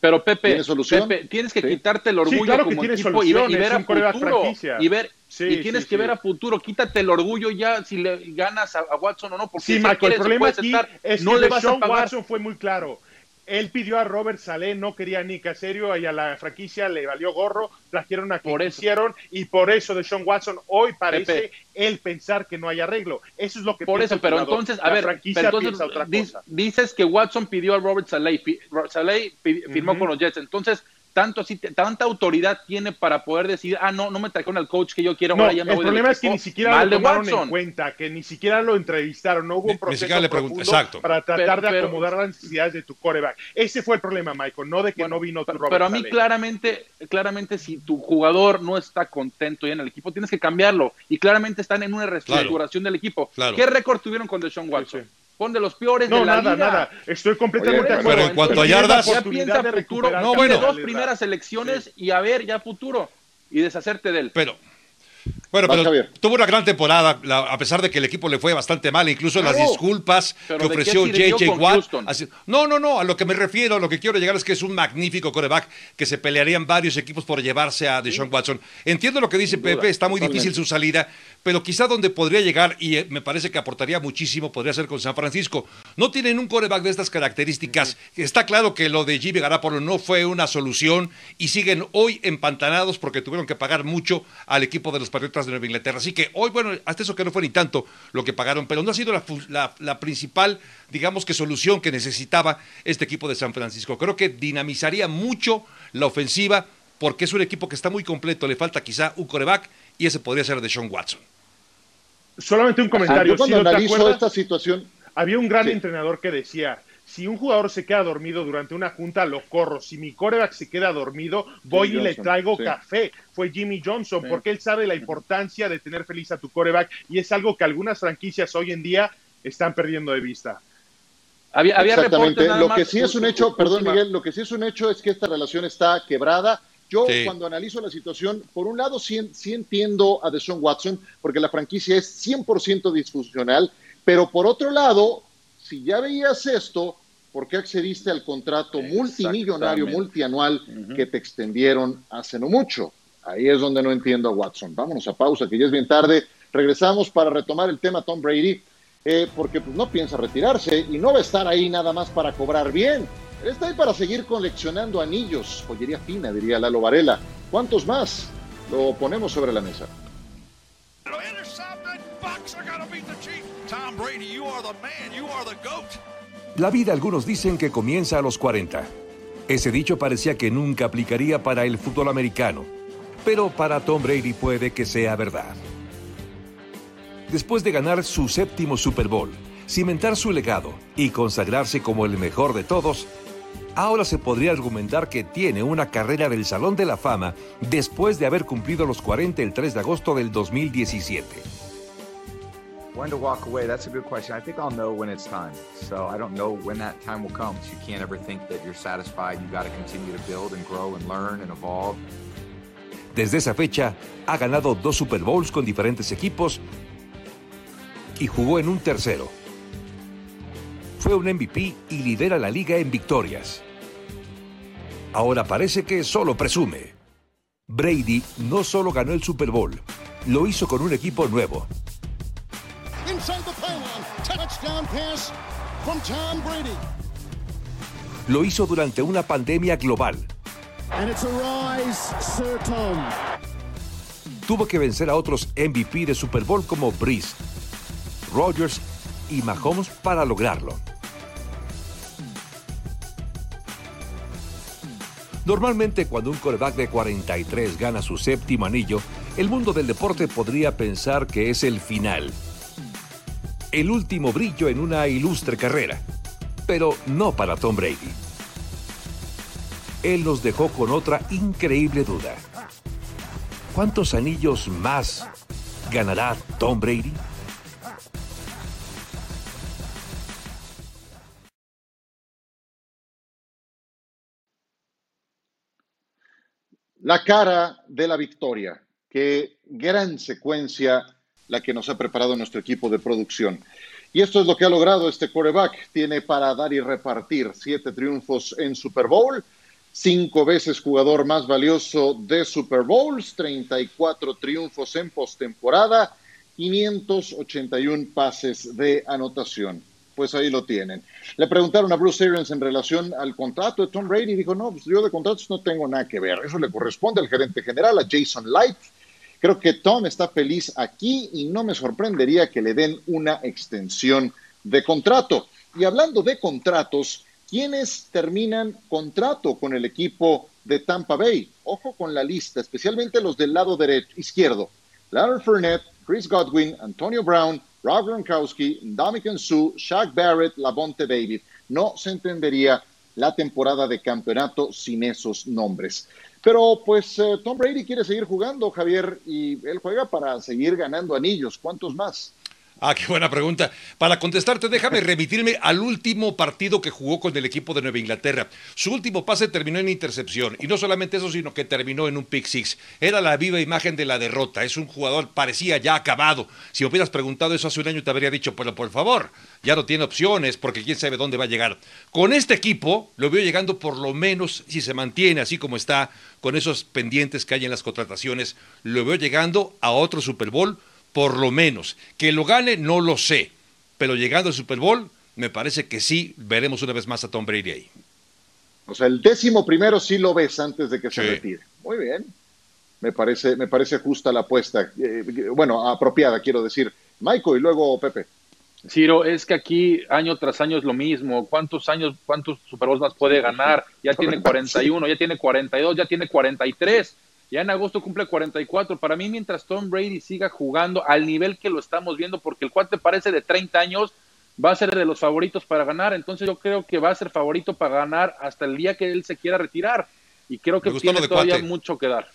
Speaker 3: Pero Pepe, tienes que quitarte el orgullo como equipo y ver, a futuro y ver y tienes que ver a futuro. Quítate el orgullo ya si le ganas a, Watson o no, porque
Speaker 4: si el problema aquí es no que le vas a pagar. Watson fue muy claro él pidió a Robert Saleh, no quería ni Caserio y a la franquicia le valió gorro, trajeron a quien por hicieron y por eso de Sean Watson hoy parece él pensar que no hay arreglo. Eso es lo que
Speaker 3: Por eso, pero entonces, a ver, dices que Watson pidió a Robert Saleh, Saleh firmó con los Jets, entonces tanto así, tanta autoridad tiene para poder decir, ah, no, no me trajeron al coach que yo quiero,
Speaker 4: no, El problema es que ni siquiera lo tomaron en cuenta, que ni siquiera lo entrevistaron, no hubo un proceso
Speaker 1: Exacto.
Speaker 4: para tratar de acomodar las necesidades de tu coreback. Ese fue el problema, Michael, no de que no vino
Speaker 3: tu Pero, pero a mí claramente, claramente si tu jugador no está contento ya en el equipo, tienes que cambiarlo. Y claramente están en una reestructuración del equipo. ¿Qué récord tuvieron con Deshaun Watson? Pon de los peores
Speaker 4: no,
Speaker 3: de
Speaker 4: la nada, nada. Estoy completamente de acuerdo.
Speaker 1: Pero en cuanto a yardas,
Speaker 3: ya piensa futuro. No, bueno, dos primeras elecciones y a ver ya futuro y deshacerte de él.
Speaker 1: Pero bueno, pero tuvo una gran temporada, a pesar de que el equipo le fue bastante mal, incluso las disculpas que ofreció JJ Watt. no, no, no, a lo que me refiero, a lo que quiero llegar es que es un magnífico coreback que se pelearían varios equipos por llevarse a Deshaun Watson. Entiendo lo que dice Pepe, está muy difícil su salida, pero quizá donde podría llegar, y eh, me parece que aportaría muchísimo, podría ser con San Francisco. No tienen un coreback de estas características. Está claro que lo de Jimmy Garapolo no fue una solución y siguen hoy empantanados porque tuvieron que pagar mucho al equipo de los Patriotas de Nueva Inglaterra. Así que hoy, bueno, hasta eso que no fue ni tanto lo que pagaron, pero no ha sido la, principal, digamos que solución que necesitaba este equipo de San Francisco. Creo que dinamizaría mucho la ofensiva porque es un equipo que está muy completo, le falta quizá un coreback y ese podría ser de Sean Watson.
Speaker 4: Solamente un comentario.
Speaker 2: cuando analizo esta situación,
Speaker 4: había un gran entrenador que decía, si un jugador se queda dormido durante una junta, lo corro. Si mi coreback se queda dormido, voy y le traigo café. Fue Jimmy Johnson, porque él sabe la importancia de tener feliz a tu coreback y es algo que algunas franquicias hoy en día están perdiendo de vista.
Speaker 2: Había, Exactamente. lo que sí es un hecho, perdón Miguel, lo que sí es un hecho es que esta relación está quebrada. Yo cuando analizo la situación, por un lado sí, sí entiendo a Deshaun Watson, porque la franquicia es 100% disfuncional, pero por otro lado, si ya veías esto, ¿por qué accediste al contrato multimillonario, multianual que te extendieron hace no mucho? Ahí es donde no entiendo a Watson. Vámonos a pausa, que ya es bien tarde. Regresamos para retomar el tema Tom Brady. eh, porque pues, no piensa retirarse y no va a estar ahí nada más para cobrar bien. Está ahí para seguir coleccionando anillos, joyería fina, diría Lalo Varela. ¿Cuántos más? Lo ponemos sobre la mesa.
Speaker 5: La vida algunos dicen que comienza a los 40. Ese dicho parecía que nunca aplicaría para el fútbol americano, pero para Tom Brady puede que sea verdad. Después de ganar su séptimo Super Bowl, cimentar su legado y consagrarse como el mejor de todos, ahora se podría argumentar que tiene una carrera del Salón de la Fama después de haber cumplido los 40 el 3 de agosto del 2017.
Speaker 6: When to walk away, that's a good question. I think I'll know when it's time. So I don't know when that time will come. You can't ever think that you're satisfied. You got to continue to build and grow and learn and evolve.
Speaker 5: Desde esa fecha, ha ganado dos Super Bowls con diferentes equipos y jugó en un tercero. Fue un MVP y lidera la liga en victorias. Ahora parece que solo presume. Brady no solo ganó el Super Bowl, lo hizo con un equipo nuevo. Lo hizo durante una pandemia global. Tuvo que vencer a otros MVP de Super Bowl como Breeze, Rodgers y Mahomes para lograrlo. Normalmente cuando un coreback de 43 gana su séptimo anillo, el mundo del deporte podría pensar que es el final. El último brillo en una ilustre carrera. Pero no para Tom Brady. Él nos dejó con otra increíble duda. ¿Cuántos anillos más ganará Tom Brady?
Speaker 2: La cara de la victoria. Qué gran secuencia la que nos ha preparado nuestro equipo de producción. Y esto es lo que ha logrado este quarterback. Tiene para dar y repartir siete triunfos en Super Bowl, cinco veces jugador más valioso de Super Bowls, 34 triunfos en postemporada, 581 pases de anotación pues ahí lo tienen. Le preguntaron a Bruce Arians en relación al contrato de Tom Brady dijo, no, pues yo de contratos no tengo nada que ver. Eso le corresponde al gerente general, a Jason Light. Creo que Tom está feliz aquí y no me sorprendería que le den una extensión de contrato. Y hablando de contratos, ¿quiénes terminan contrato con el equipo de Tampa Bay? Ojo con la lista, especialmente los del lado derecho, izquierdo. Larry Fournette, Chris Godwin, Antonio Brown, Rob Gronkowski, Dominican Sue, Shaq Barrett, Lavonte David. No se entendería la temporada de campeonato sin esos nombres. Pero pues eh, Tom Brady quiere seguir jugando, Javier, y él juega para seguir ganando anillos. ¿Cuántos más?
Speaker 1: Ah, qué buena pregunta. Para contestarte, déjame remitirme al último partido que jugó con el equipo de Nueva Inglaterra. Su último pase terminó en intercepción. Y no solamente eso, sino que terminó en un pick six. Era la viva imagen de la derrota. Es un jugador, parecía ya acabado. Si me hubieras preguntado eso hace un año, te habría dicho, pero por favor, ya no tiene opciones porque quién sabe dónde va a llegar. Con este equipo, lo veo llegando por lo menos, si se mantiene así como está, con esos pendientes que hay en las contrataciones, lo veo llegando a otro Super Bowl por lo menos. Que lo gane, no lo sé. Pero llegando al Super Bowl, me parece que sí veremos una vez más a Tom Brady ahí.
Speaker 2: O sea, el décimo primero sí lo ves antes de que se retire. Muy bien. Me parece, me parece justa la apuesta. Eh, bueno, apropiada, quiero decir. Michael y luego Pepe.
Speaker 3: Ciro, es que aquí año tras año es lo mismo. ¿Cuántos años, cuántos Super Bowls más puede ganar? Ya tiene 41, ya tiene 42, ya tiene 43 ya en agosto cumple 44. Para mí, mientras Tom Brady siga jugando al nivel que lo estamos viendo, porque el cuate parece de 30 años, va a ser de los favoritos para ganar. Entonces yo creo que va a ser favorito para ganar hasta el día que él se quiera retirar. Y creo que tiene todavía mucho que dar.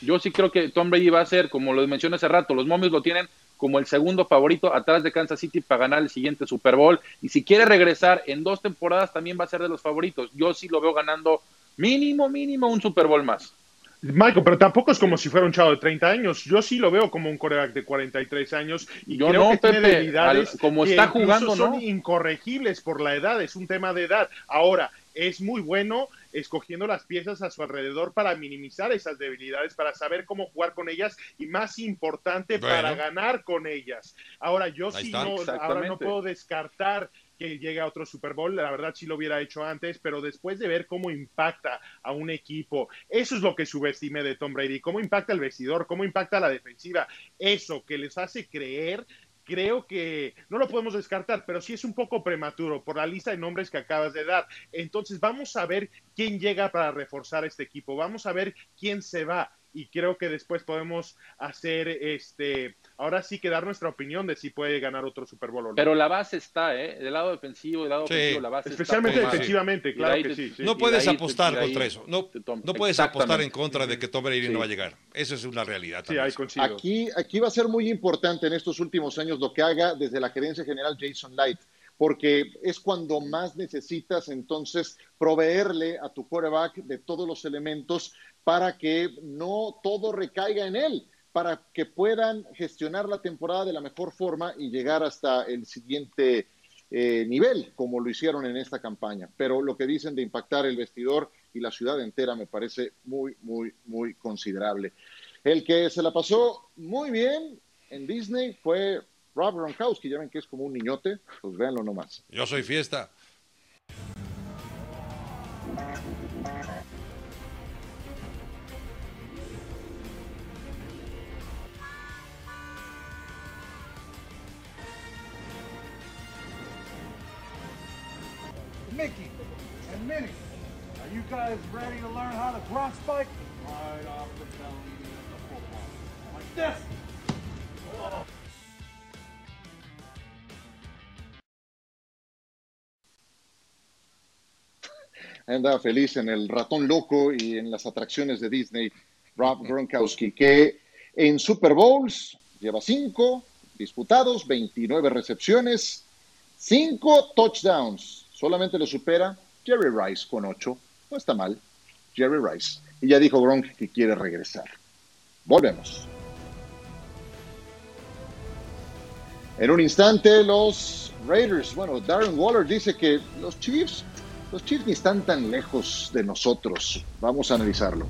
Speaker 3: Yo sí creo que Tom Brady va a ser, como lo mencioné hace rato, los momios lo tienen como el segundo favorito atrás de Kansas City para ganar el siguiente Super Bowl. Y si quiere regresar en dos temporadas, también va a ser de los favoritos. Yo sí lo veo ganando mínimo, mínimo un Super Bowl más.
Speaker 4: Michael, pero tampoco es como si fuera un chavo de 30 años. Yo sí lo veo como un coreback de 43 años y
Speaker 3: Yo
Speaker 4: creo
Speaker 3: no,
Speaker 4: que tiene debilidades
Speaker 3: al- como
Speaker 4: que
Speaker 3: está
Speaker 4: incluso
Speaker 3: jugando,
Speaker 4: son
Speaker 3: ¿no?
Speaker 4: incorregibles por la edad, es un tema de edad. Ahora, es muy bueno escogiendo las piezas a su alrededor para minimizar esas debilidades, para saber cómo jugar con ellas y más importante,
Speaker 1: Bueno.
Speaker 4: para ganar con ellas. Ahora, yo
Speaker 1: Ahí
Speaker 4: sí
Speaker 1: está.
Speaker 4: no, ahora no puedo descartar que a otro Super Bowl, la verdad sí lo hubiera hecho antes, pero después de ver cómo impacta a un equipo, eso es lo que subestimé de Tom Brady, cómo impacta el vestidor, cómo impacta la defensiva, eso que les hace creer creo que no lo podemos descartar, pero sí es un poco prematuro por la lista de nombres que acabas de dar. Entonces vamos a ver quién llega para reforzar este equipo, vamos a ver quién se va y creo que después podemos hacer este, ahora sí que dar nuestra opinión de si puede ganar otro Super Bowl o no.
Speaker 3: Pero la base está, ¿eh? Del lado defensivo, del lado
Speaker 1: Sí.
Speaker 3: ofensivo, la base
Speaker 4: Especialmente
Speaker 3: está.
Speaker 4: defensivamente, claro que
Speaker 3: te-
Speaker 4: sí. sí.
Speaker 1: No puedes apostar contra eso. No, no puedes apostar en contra de que Tom Brady
Speaker 3: Sí.
Speaker 1: no va a llegar. Eso es una realidad.
Speaker 4: Sí,
Speaker 1: también.
Speaker 4: ahí.
Speaker 2: Aquí, aquí va a ser muy importante en estos últimos años lo que haga desde la gerencia general Jason Light, porque es cuando más necesitas entonces proveerle a tu quarterback de todos los elementos para que no todo recaiga en él, para que puedan gestionar la temporada de la mejor forma y llegar hasta el siguiente eh, nivel, como lo hicieron en esta campaña. Pero lo que dicen de impactar el vestidor y la ciudad entera me parece muy, muy, muy considerable. El que se la pasó muy bien en Disney fue Rob Gronkowski, ya ven que es como un niñote, pues véanlo nomás.
Speaker 1: Yo soy fiesta.
Speaker 7: Mickey and Minnie, are you guys ready to learn how to ground spike? Right off the belly of the football. Like this.
Speaker 2: anda feliz en el ratón loco y en las atracciones de Disney, Rob Gronkowski, que en Super Bowls lleva cinco disputados, 29 recepciones, cinco touchdowns. Solamente lo supera Jerry Rice con ocho. No está mal, Jerry Rice. Y ya dijo Gronk que quiere regresar. Volvemos. En un instante, los Raiders. Bueno, Darren Waller dice que los Chiefs, los Chiefs ni están tan lejos de nosotros. Vamos a analizarlo.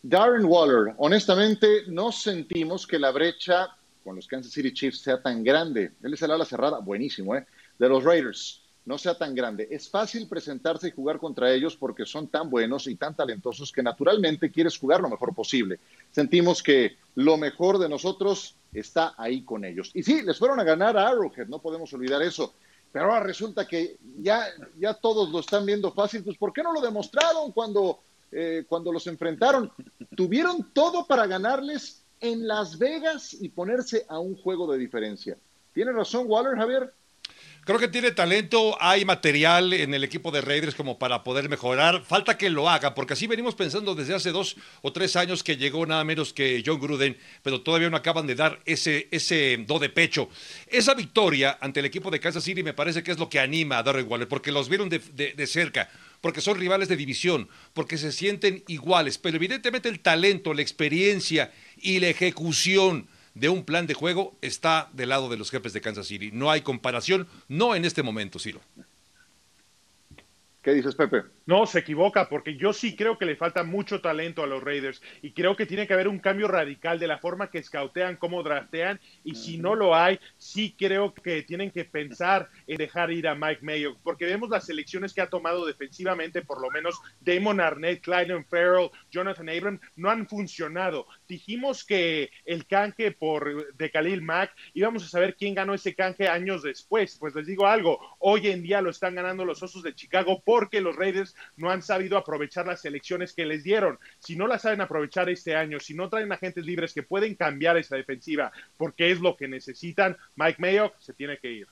Speaker 2: Darren Waller, honestamente, no sentimos que la brecha con los Kansas City Chiefs sea tan grande. Él es el ala cerrada, buenísimo, ¿eh? De los Raiders, no sea tan grande. Es fácil presentarse y jugar contra ellos porque son tan buenos y tan talentosos que naturalmente quieres jugar lo mejor posible. Sentimos que lo mejor de nosotros está ahí con ellos. Y sí, les fueron a ganar a Arrowhead, no podemos olvidar eso. Pero ahora resulta que ya, ya todos lo están viendo fácil. Pues, ¿por qué no lo demostraron cuando, eh, cuando los enfrentaron? Tuvieron todo para ganarles en Las Vegas y ponerse a un juego de diferencia. ¿Tiene razón Waller, Javier?
Speaker 1: Creo que tiene talento, hay material en el equipo de Raiders como para poder mejorar. Falta que lo haga, porque así venimos pensando desde hace dos o tres años que llegó nada menos que John Gruden, pero todavía no acaban de dar ese, ese do de pecho. Esa victoria ante el equipo de Kansas City me parece que es lo que anima a Darren Waller, porque los vieron de, de- de cerca, porque son rivales de división, porque se sienten iguales, pero evidentemente el talento, la experiencia y la ejecución de un plan de juego está del lado de los jefes de Kansas City. No hay comparación, no en este momento, Ciro.
Speaker 2: ¿Qué dices, Pepe?
Speaker 4: No, se equivoca, porque yo sí creo que le falta mucho talento a los Raiders y creo que tiene que haber un cambio radical de la forma que scoutean, cómo draftean, y si no lo hay, sí creo que tienen que pensar en dejar ir a Mike Mayo, porque vemos las selecciones que ha tomado defensivamente, por lo menos Damon Arnett, Clyde Farrell, Jonathan Abram, no han funcionado. Dijimos que el canje por de Khalil Mack íbamos a saber quién ganó ese canje años después. Pues les digo algo, hoy en día lo están ganando los Osos de Chicago porque los Raiders no han sabido aprovechar las selecciones que les dieron. Si no las saben aprovechar este año, si no traen agentes libres que pueden cambiar esa defensiva, porque es lo que necesitan, Mike Mayock se tiene que ir.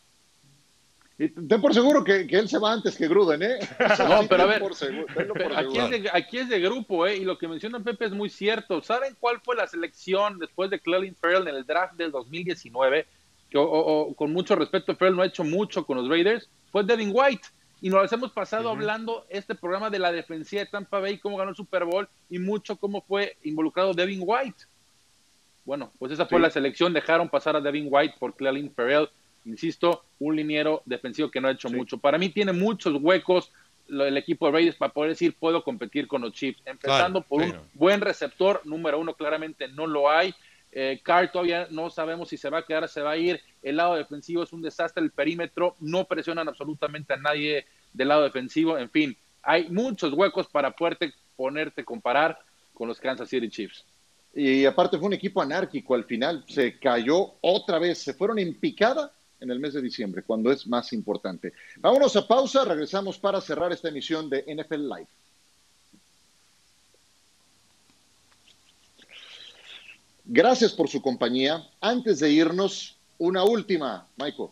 Speaker 2: Y ten por seguro que, que él se va antes que Gruden, ¿eh?
Speaker 3: No, pero a ver,
Speaker 2: seguro,
Speaker 3: Aquí es, de, aquí es de grupo, ¿eh? Y lo que menciona Pepe es muy cierto. ¿Saben cuál fue la selección después de Clelin Farrell en el draft del 2019? Que, o- o- con mucho respeto, Farrell no ha hecho mucho con los Raiders. Fue Devin White. Y nos hemos pasado hablando este programa de la defensiva de Tampa Bay, cómo ganó el Super Bowl y mucho cómo fue involucrado Devin White. Bueno, pues esa fue
Speaker 2: Sí.
Speaker 3: la selección. Dejaron pasar a Devin White por Clelin Ferrell. Insisto, un liniero defensivo que no ha hecho
Speaker 2: Sí.
Speaker 3: mucho. Para mí tiene muchos huecos el equipo de Raiders para poder decir puedo competir con los Chiefs. Empezando
Speaker 1: Claro,
Speaker 3: por un buen receptor, número uno, claramente no lo hay. Eh, Carr todavía no sabemos si se va a quedar, se va a ir. El lado defensivo es un desastre, el perímetro, no presionan absolutamente a nadie del lado defensivo. En fin, hay muchos huecos para poderte ponerte comparar con los Kansas City Chiefs.
Speaker 2: Y aparte fue un equipo anárquico al final, se cayó otra vez, se fueron en picada en el mes de diciembre, cuando es más importante. Vámonos a pausa, regresamos para cerrar esta emisión de NFL Live. Gracias por su compañía. Antes de irnos, una última, Michael.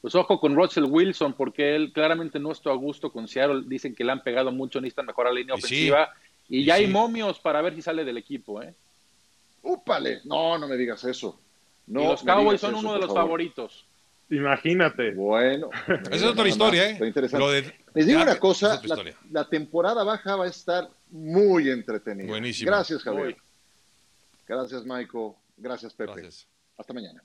Speaker 3: Pues ojo con Russell Wilson, porque él claramente no está a gusto con Seattle. Dicen que le han pegado mucho, necesitan mejorar la línea
Speaker 1: Y sí.
Speaker 3: ofensiva. Y,
Speaker 1: Y
Speaker 3: ya hay momios para ver si sale del equipo. ¿eh?
Speaker 2: ¡Úpale! No, no me digas eso. No
Speaker 3: y los Cowboys son
Speaker 2: eso,
Speaker 3: uno de los
Speaker 2: favor.
Speaker 3: favoritos.
Speaker 4: Imagínate.
Speaker 2: Bueno.
Speaker 1: Esa es otra historia, ¿eh?
Speaker 2: Está interesante.
Speaker 1: Lo de-
Speaker 2: Les digo
Speaker 1: ya,
Speaker 2: una
Speaker 1: es
Speaker 2: cosa, la, temporada baja va a estar muy entretenida.
Speaker 1: Buenísimo.
Speaker 2: Gracias, Javier.
Speaker 3: Muy.
Speaker 2: Gracias, Michael. Gracias, Pepe.
Speaker 1: Gracias.
Speaker 2: Hasta mañana.